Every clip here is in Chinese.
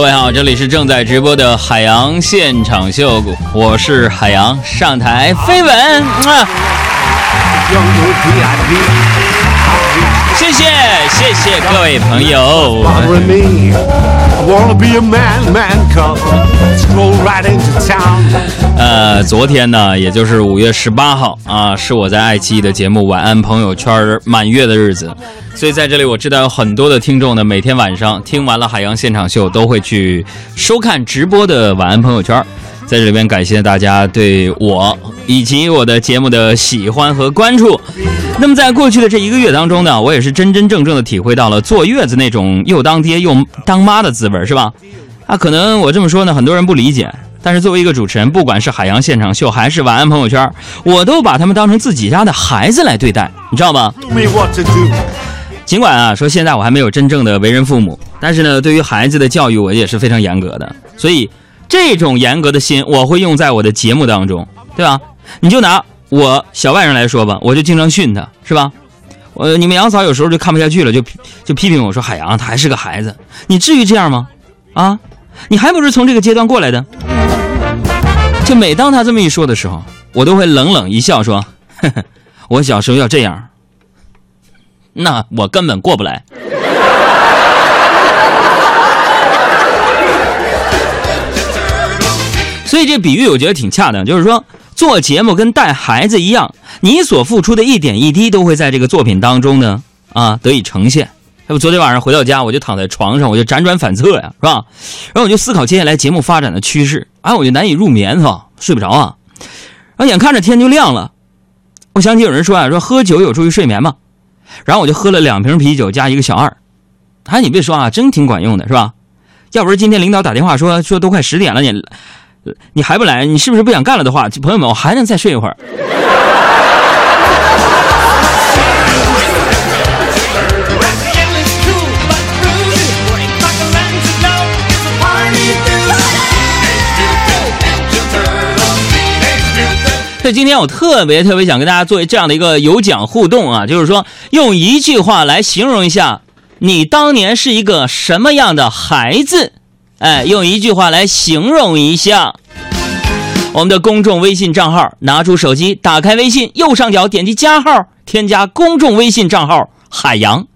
各位好，这里是正在直播的海洋现场秀，我是海洋，上台飞吻，啊、谢谢。谢谢各位朋友。呃，昨天呢，也就是五月十八号啊，是我在爱奇艺的节目《晚安朋友圈》满月的日子，所以在这里我知道有很多的听众呢，每天晚上听完了海洋现场秀，都会去收看直播的《晚安朋友圈》。在这里边感谢大家对我以及我的节目的喜欢和关注。那么在过去的这一个月当中呢，我也是真真正正的体会到了坐月子那种又当爹又当妈的滋味，是吧？啊，可能我这么说呢，很多人不理解。但是作为一个主持人，不管是海洋现场秀还是晚安朋友圈，我都把他们当成自己家的孩子来对待，你知道吗？尽管啊说现在我还没有真正的为人父母，但是呢，对于孩子的教育我也是非常严格的，所以这种严格的心我会用在我的节目当中，对吧？你就拿我小外甥来说吧，我就经常训他，是吧？我你们杨嫂有时候就看不下去了，就就批评我说海洋他还是个孩子，你至于这样吗？啊，你还不是从这个阶段过来的？就每当他这么一说的时候，我都会冷冷一笑说：“呵呵，我小时候要这样，那我根本过不来。”所以这比喻我觉得挺恰当，就是说做节目跟带孩子一样，你所付出的一点一滴都会在这个作品当中呢啊得以呈现。要不昨天晚上回到家，我就躺在床上，我就辗转反侧呀，是吧？然后我就思考接下来节目发展的趋势，哎，我就难以入眠哈，睡不着啊。然后眼看着天就亮了，我想起有人说啊，说喝酒有助于睡眠嘛，然后我就喝了两瓶啤酒加一个小二，哎，你别说啊，真挺管用的，是吧？要不是今天领导打电话说说都快十点了，你你还不来，你是不是不想干了的话，朋友们，我还能再睡一会儿。所以今天我特别特别想跟大家做这样的一个有奖互动啊，就是说用一句话来形容一下你当年是一个什么样的孩子，哎，用一句话来形容一下。我们的公众微信账号，拿出手机，打开微信，右上角点击加号，添加公众微信账号海洋，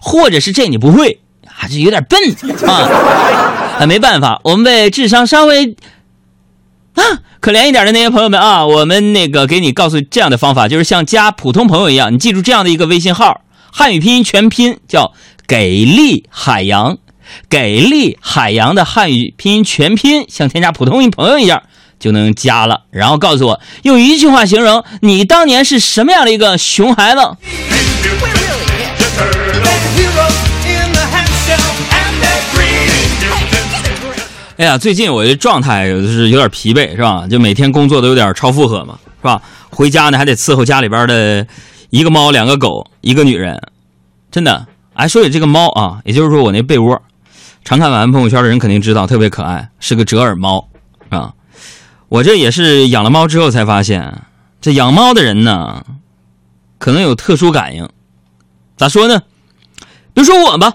或者是这你不会，还是有点笨啊，啊，没办法，我们为智商稍微啊可怜一点的那些朋友们啊，我们那个给你告诉这样的方法，就是像加普通朋友一样，你记住这样的一个微信号，汉语拼音全拼叫给力海洋，给力海洋的汉语拼音全拼，像添加普通朋友一样就能加了。然后告诉我，用一句话形容你当年是什么样的一个熊孩子。哎呀，最近我这状态就是有点疲惫，是吧？就每天工作都有点超负荷嘛，是吧？回家呢还得伺候家里边的一个猫、两个狗、一个女人，真的。哎，说起这个猫啊，也就是说我那被窝，常看晚安朋友圈的人肯定知道，特别可爱，是个折耳猫，啊。我这也是养了猫之后才发现，这养猫的人呢，可能有特殊感应。咋说呢？比如说我吧，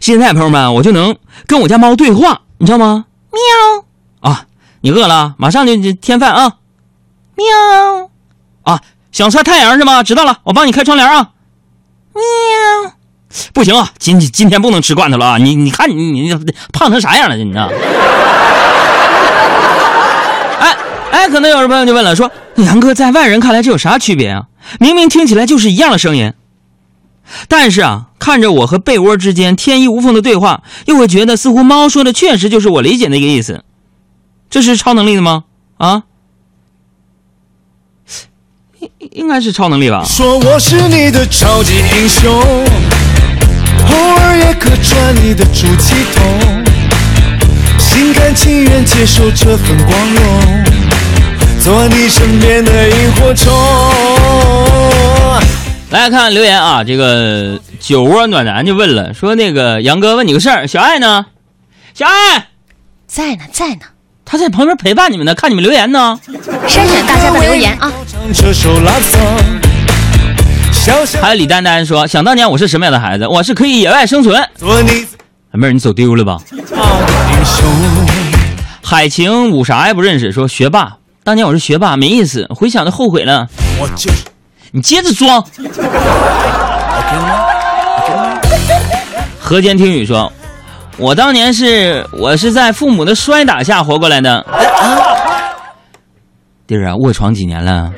现在朋友们，我就能跟我家猫对话。你知道吗？喵啊！你饿了？马上就就添饭啊！喵啊！想晒太阳是吗？知道了，我帮你开窗帘啊！喵！不行啊，今今天不能吃罐头了啊！你你看你你胖成啥样了？你知道？哎哎，可能有人朋友就问了，说杨哥在外人看来这有啥区别啊？明明听起来就是一样的声音。但是啊，看着我和被窝之间天衣无缝的对话，又会觉得似乎猫说的确实就是我理解那个意思。这是超能力的吗？啊？应应该是超能力吧？说我是你的超级英雄，气筒，心甘情愿接受这份光荣，做你身边的萤火虫。来看留言啊，这个酒窝暖男就问了，说那个杨哥问你个事儿，小爱呢？小爱在呢，在呢。他在旁边陪伴你们呢，看你们留言呢。筛选大家的留言啊。还有李丹丹说，想当年我是什么样的孩子？我是可以野外生存。做你小妹儿，你走丢了吧？海晴五啥也不认识，说学霸，当年我是学霸，没意思，回想就后悔了。我就是你接着装。河间听雨说，我当年是我是在父母的摔打下活过来的。弟儿啊，卧床几年了？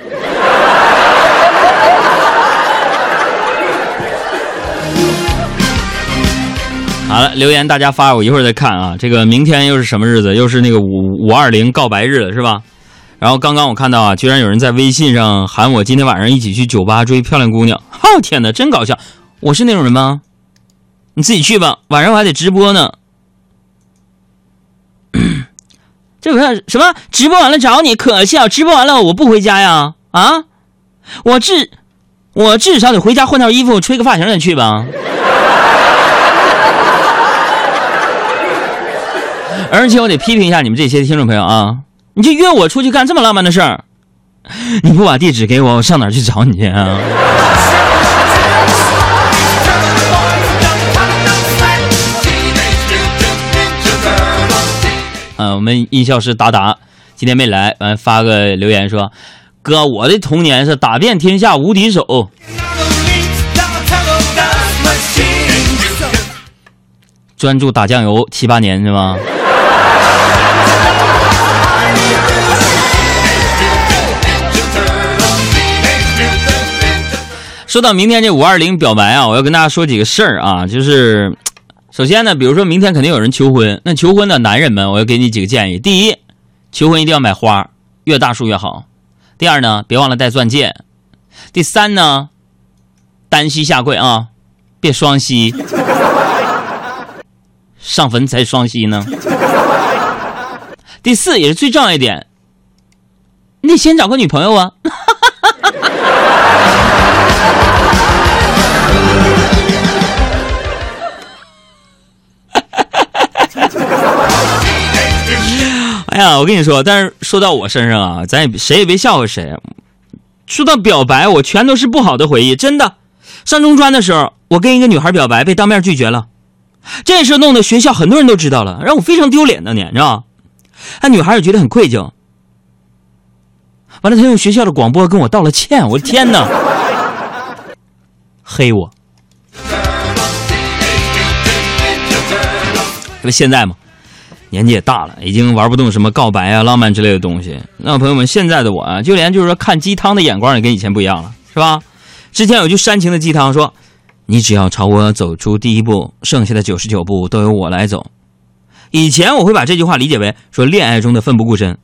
好了，留言大家发，我一会儿再看啊。这个明天又是什么日子？又是那个五五二零告白日了，是吧？然后刚刚我看到啊，居然有人在微信上喊我今天晚上一起去酒吧追漂亮姑娘。哦天哪，真搞笑！我是那种人吗？你自己去吧，晚上我还得直播呢。这不是什么直播完了找你，可笑！直播完了我不回家呀？啊，我至我至少得回家换套衣服，吹个发型再去吧。而且我得批评一下你们这些听众朋友啊，你就约我出去干这么浪漫的事儿，你不把地址给我，我上哪儿去找你去啊？嗯，我们音效师达达今天没来，完发个留言说：“哥，我的童年是打遍天下无敌手。”专注打酱油七八年是吗？说到明天这五二零表白啊，我要跟大家说几个事儿啊，就是首先呢，比如说明天肯定有人求婚，那求婚的男人们，我要给你几个建议：第一，求婚一定要买花，越大束越好；第二呢，别忘了带钻戒；第三呢，单膝下跪啊，别双膝，上坟才双膝呢。第四也是最重要一点，你得先找个女朋友啊。我跟你说，但是说到我身上啊，咱也谁也别笑话谁。说到表白，我全都是不好的回忆，真的。上中专的时候，我跟一个女孩表白，被当面拒绝了，这事弄得学校很多人都知道了，让我非常丢脸的，你知道吗？那女孩也觉得很愧疚。完了，她用学校的广播跟我道了歉，我的天哪！黑我。这不现在吗，年纪也大了，已经玩不动什么告白啊、浪漫之类的东西。那朋友们，现在的我啊，就连就是说看鸡汤的眼光也跟以前不一样了，是吧？之前有句煽情的鸡汤说：“你只要朝我走出第一步，剩下的九十九步都由我来走。”以前我会把这句话理解为说恋爱中的奋不顾身，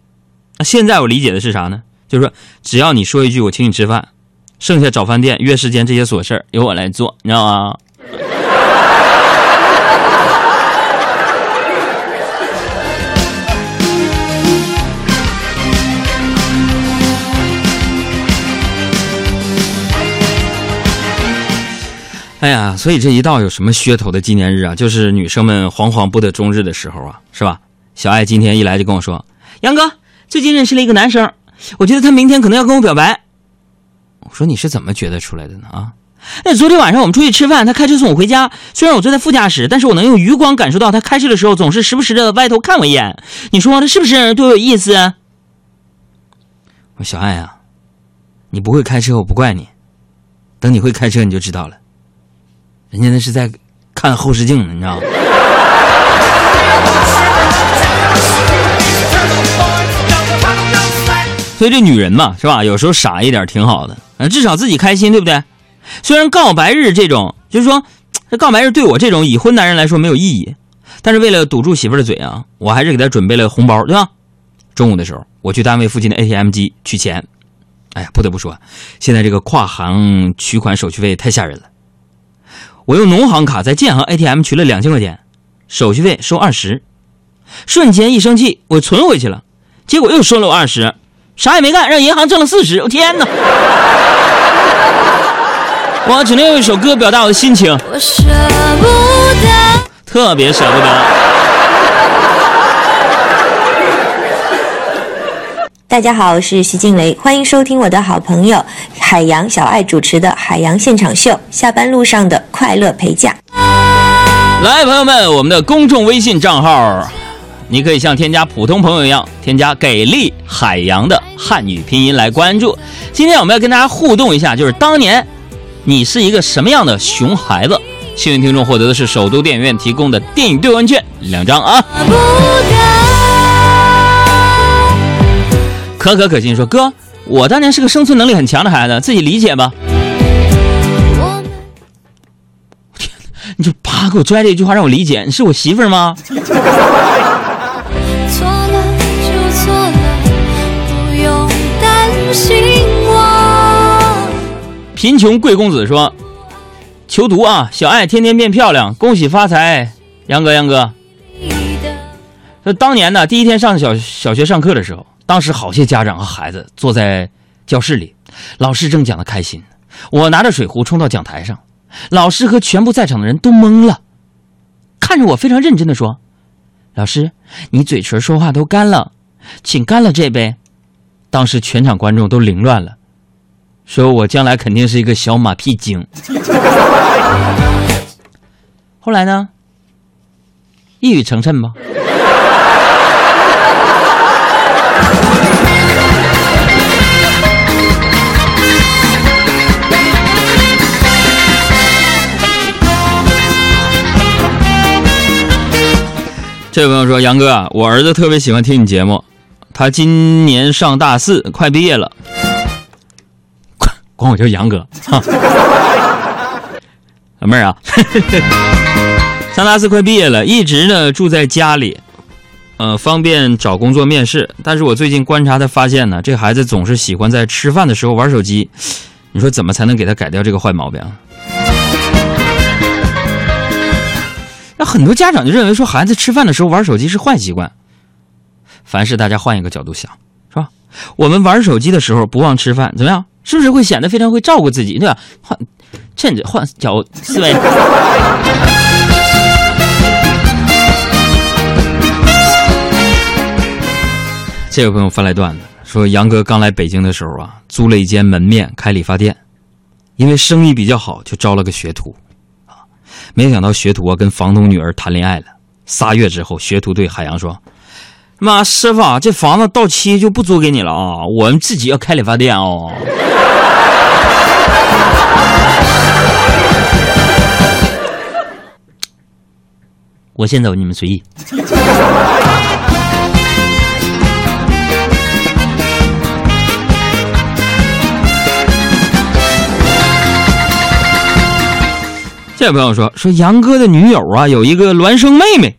那现在我理解的是啥呢？就是说只要你说一句我请你吃饭，剩下找饭店、约时间这些琐事由我来做，你知道吗？哎呀，所以这一到有什么噱头的纪念日啊，就是女生们惶惶不得终日的时候啊，是吧？小爱今天一来就跟我说：“杨哥，最近认识了一个男生，我觉得他明天可能要跟我表白。”我说：“你是怎么觉得出来的呢？啊？那昨天晚上我们出去吃饭，他开车送我回家，虽然我坐在副驾驶，但是我能用余光感受到他开车的时候总是时不时的歪头看我一眼。你说他是不是对我有意思？”我说：“小爱啊，你不会开车我不怪你，等你会开车你就知道了。”人家那是在看后视镜呢，你知道吗？所以这女人嘛，是吧？有时候傻一点挺好的，啊，至少自己开心，对不对？虽然告白日这种，就是说，这告白日对我这种已婚男人来说没有意义，但是为了堵住媳妇儿的嘴啊，我还是给她准备了红包，对吧？中午的时候，我去单位附近的 ATM 机取钱，哎呀，不得不说，现在这个跨行取款手续费太吓人了。我用农行卡在建行 ATM 取了两千块钱，手续费收二十，瞬间一生气，我存回去了，结果又收了我二十，啥也没干，让银行挣了四十，我天哪！我只能用一首歌表达我的心情，我舍不得。特别舍不得。大家好，我是徐静蕾，欢迎收听我的好朋友海洋小爱主持的《海洋现场秀》，下班路上的快乐陪驾。来，朋友们，我们的公众微信账号你可以像添加普通朋友一样，添加“给力海洋”的汉语拼音来关注。今天我们要跟大家互动一下，就是当年你是一个什么样的熊孩子？幸运听众获得的是首都电影院提供的电影兑换券两张啊！可可可心说：“哥，我当年是个生存能力很强的孩子，自己理解吧。你就啪给我拽这一句话让我理解，你是我媳妇儿吗？错了就错了，不用担心我。贫穷贵公子说：“求读啊，小爱天天变漂亮，恭喜发财，杨哥杨哥。”那当年呢，第一天上小小学上课的时候，当时好些家长和孩子坐在教室里，老师正讲的开心，我拿着水壶冲到讲台上，老师和全部在场的人都懵了，看着我非常认真的说：“老师，你嘴唇说话都干了，请干了这杯。”当时全场观众都凌乱了，说我将来肯定是一个小马屁精。后来呢，一语成谶吧。这位朋友说：“杨哥啊，我儿子特别喜欢听你节目，他今年上大四，快毕业了。管 管我叫杨哥，哈，老妹儿啊，上大四快毕业了，一直呢住在家里，呃，方便找工作面试。但是我最近观察他发现呢，这孩子总是喜欢在吃饭的时候玩手机，你说怎么才能给他改掉这个坏毛病啊？”那很多家长就认为说孩子吃饭的时候玩手机是坏习惯。凡事大家换一个角度想，是吧？我们玩手机的时候不忘吃饭，怎么样？是不是会显得非常会照顾自己，对吧？换，趁着换角思维。这位朋友发来段子说，杨哥刚来北京的时候啊，租了一间门面开理发店，因为生意比较好，就招了个学徒。没想到学徒啊跟房东女儿谈恋爱了。仨月之后，学徒对海洋说：“妈，师傅，这房子到期就不租给你了啊，我们自己要开理发店哦。”我先走，你们随意。这位朋友说说杨哥的女友啊有一个孪生妹妹，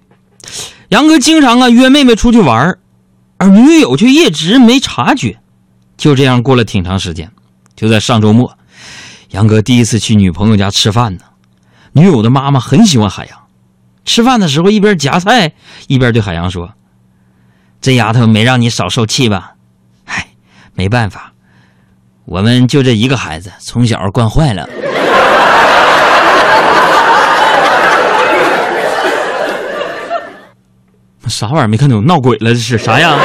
杨哥经常啊约妹妹出去玩而女友却一直没察觉。就这样过了挺长时间，就在上周末，杨哥第一次去女朋友家吃饭呢。女友的妈妈很喜欢海洋，吃饭的时候一边夹菜一边对海洋说：“这丫头没让你少受气吧？唉，没办法，我们就这一个孩子，从小惯坏了。”啥玩意儿？没看懂，闹鬼了？这是啥呀？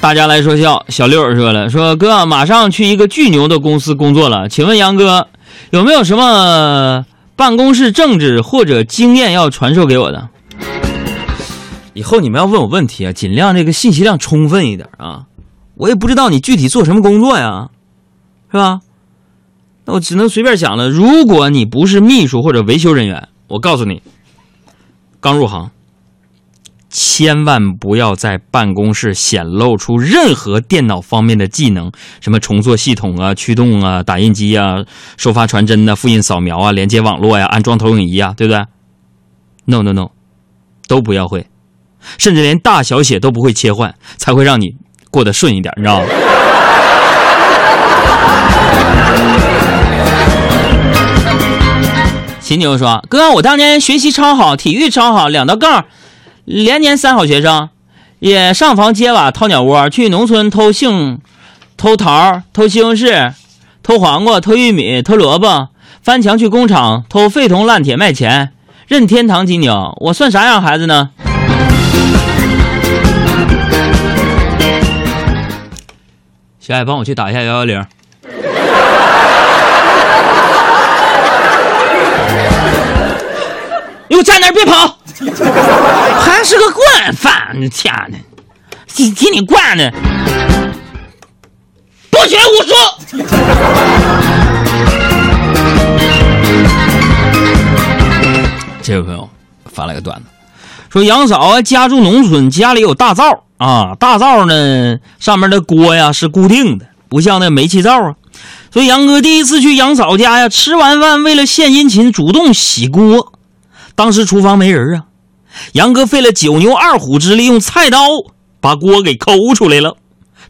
大家来说笑。小六儿说了：“说哥，马上去一个巨牛的公司工作了，请问杨哥有没有什么办公室政治或者经验要传授给我的？以后你们要问我问题啊，尽量这个信息量充分一点啊。我也不知道你具体做什么工作呀，是吧？那我只能随便想了。如果你不是秘书或者维修人员，我告诉你，刚入行，千万不要在办公室显露出任何电脑方面的技能，什么重做系统啊、驱动啊、打印机啊、收发传真呐、复印扫描啊、连接网络呀、安装投影仪啊，对不对？No No No，都不要会，甚至连大小写都不会切换，才会让你过得顺一点，你知道吗？秦牛说：“哥，我当年学习超好，体育超好，两道杠，连年三好学生，也上房揭瓦掏鸟窝，去农村偷杏、偷桃、偷西红柿、偷黄瓜、偷玉米、偷萝卜，翻墙去工厂偷废铜烂铁卖钱，任天堂金牛，我算啥样孩子呢？”小爱，帮我去打一下幺幺零。给我站那儿别跑，还是个惯犯，你天哪，替替你惯的，不学无术。这位朋友发了个段子，说杨嫂啊家住农村，家里有大灶啊，大灶呢上面的锅呀是固定的，不像那煤气灶啊。所以杨哥第一次去杨嫂家呀，吃完饭为了献殷勤，主动洗锅。当时厨房没人啊，杨哥费了九牛二虎之力，用菜刀把锅给抠出来了，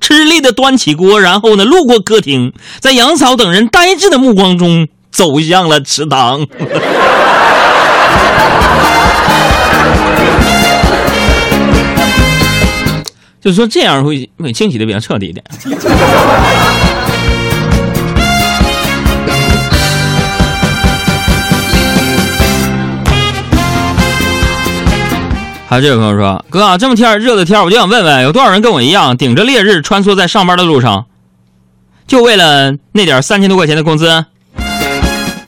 吃力的端起锅，然后呢路过客厅，在杨嫂等人呆滞的目光中走向了池塘。就说这样会会清洗的比较彻底一点。还有这位朋友说：“哥，这么天热的天，我就想问问，有多少人跟我一样顶着烈日穿梭在上班的路上，就为了那点三千多块钱的工资？”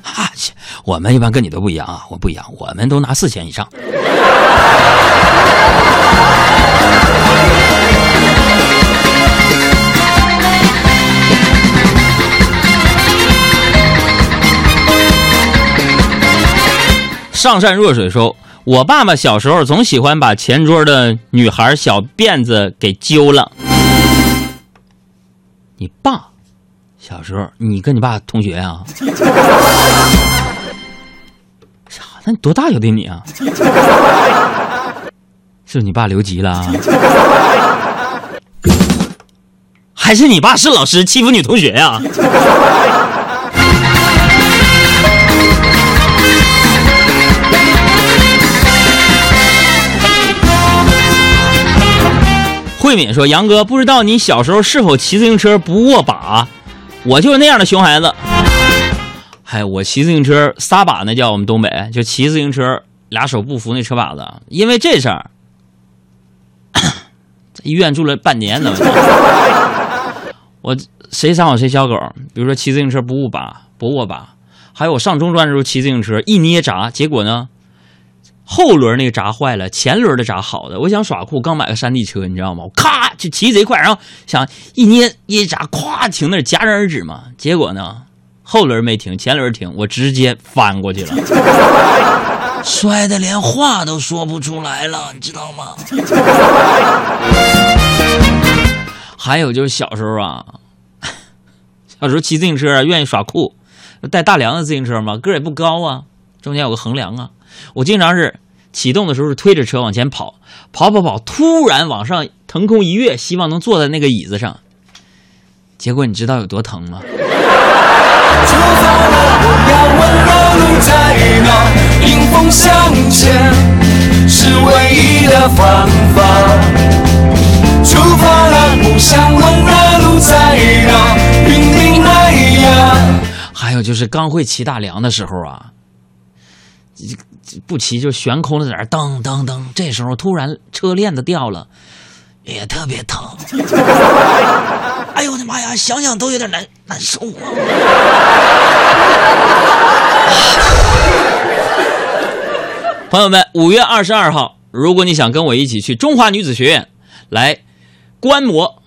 哈、切我们一般跟你都不一样啊，我不一样，我们都拿四千以上。上善若水说：“我爸爸小时候总喜欢把前桌的女孩小辫子给揪了。”你爸小时候，你跟你爸同学呀、啥？那你多大有的你啊？是你爸留级了？还是你爸是老师欺负女同学呀、慧敏说：“杨哥，不知道你小时候是否骑自行车不握把？我就是那样的熊孩子。嗨，我骑自行车撒把那叫我们东北，就骑自行车俩手不扶那车把子。因为这事儿，在医院住了半年呢。我谁撒我谁小狗。比如说骑自行车不握把，不握把，还有我上中专的时候骑自行车一捏闸，结果呢？”后轮那个闸坏了，前轮的闸好的。我想耍酷，刚买个山地车，你知道吗？我咔就骑贼快，然后想一捏一闸，咵停那儿戛然而止嘛。结果呢，后轮没停，前轮停，我直接翻过去了，摔的连话都说不出来了，你知道吗？还有就是小时候啊，小时候骑自行车啊，愿意耍酷，带大梁的自行车嘛，个儿也不高啊，中间有个横梁啊。我经常是启动的时候是推着车往前跑，跑跑跑，突然往上腾空一跃，希望能坐在那个椅子上。结果你知道有多疼吗？出发了，我要路在哪？迎风向前是唯一的方法。出发了，不想问了路在哪？拼命来呀！还有就是刚会骑大梁的时候啊，不骑就悬空了在那儿噔噔噔，这时候突然车链子掉了，也特别疼。哎呦我的妈呀，想想都有点难难受啊！朋友们，五月二十二号，如果你想跟我一起去中华女子学院来观摩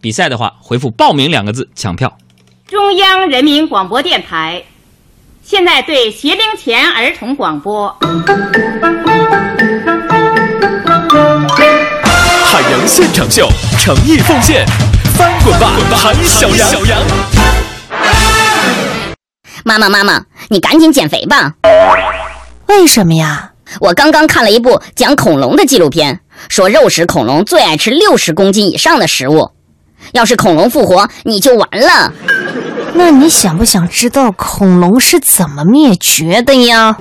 比赛的话，回复“报名”两个字抢票。中央人民广播电台现在对学龄前儿童广播。海洋现场秀，诚意奉献，翻滚吧，韩小羊！妈妈妈妈，你赶紧减肥吧！为什么呀？我刚刚看了一部讲恐龙的纪录片，说肉食恐龙最爱吃六十公斤以上的食物，要是恐龙复活，你就完了。那你想不想知道恐龙是怎么灭绝的呀？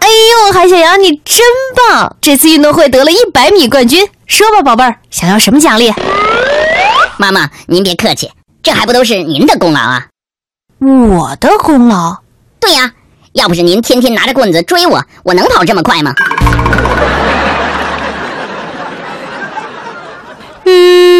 哎呦，韩小阳，你真棒！这次运动会得了一百米冠军。说吧，宝贝儿，想要什么奖励？妈妈，您别客气，这还不都是您的功劳啊！我的功劳？对呀，要不是您天天拿着棍子追我，我能跑这么快吗？嗯，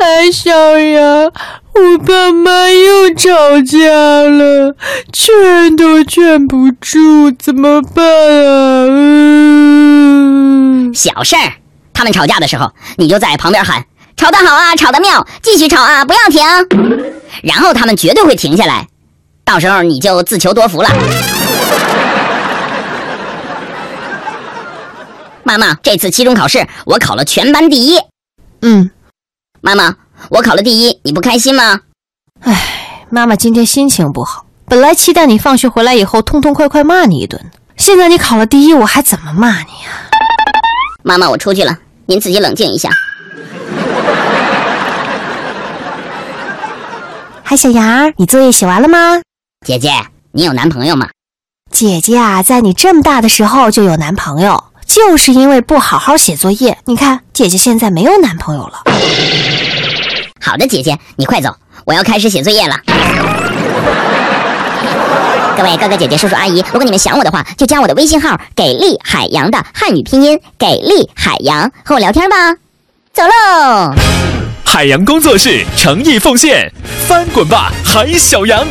海小羊，我爸妈又吵架了，劝都劝不住，怎么办啊？嗯，小事儿，他们吵架的时候，你就在旁边喊：“吵得好啊，吵得妙，继续吵啊，不要停。”然后他们绝对会停下来，到时候你就自求多福了。妈妈，这次期中考试我考了全班第一。嗯，妈妈，我考了第一，你不开心吗？唉，妈妈今天心情不好，本来期待你放学回来以后痛痛快快骂你一顿，现在你考了第一，我还怎么骂你啊？妈妈，我出去了，您自己冷静一下。嗨，小杨，你作业写完了吗？姐姐，你有男朋友吗？姐姐啊，在你这么大的时候就有男朋友，就是因为不好好写作业。你看，姐姐现在没有男朋友了。好的，姐姐，你快走，我要开始写作业了。各位哥哥姐姐、叔叔阿姨，如果你们想我的话，就加我的微信号“给力海洋”的汉语拼音“给力海洋”，和我聊天吧。走喽！海洋工作室诚意奉献，翻滚吧，海小羊。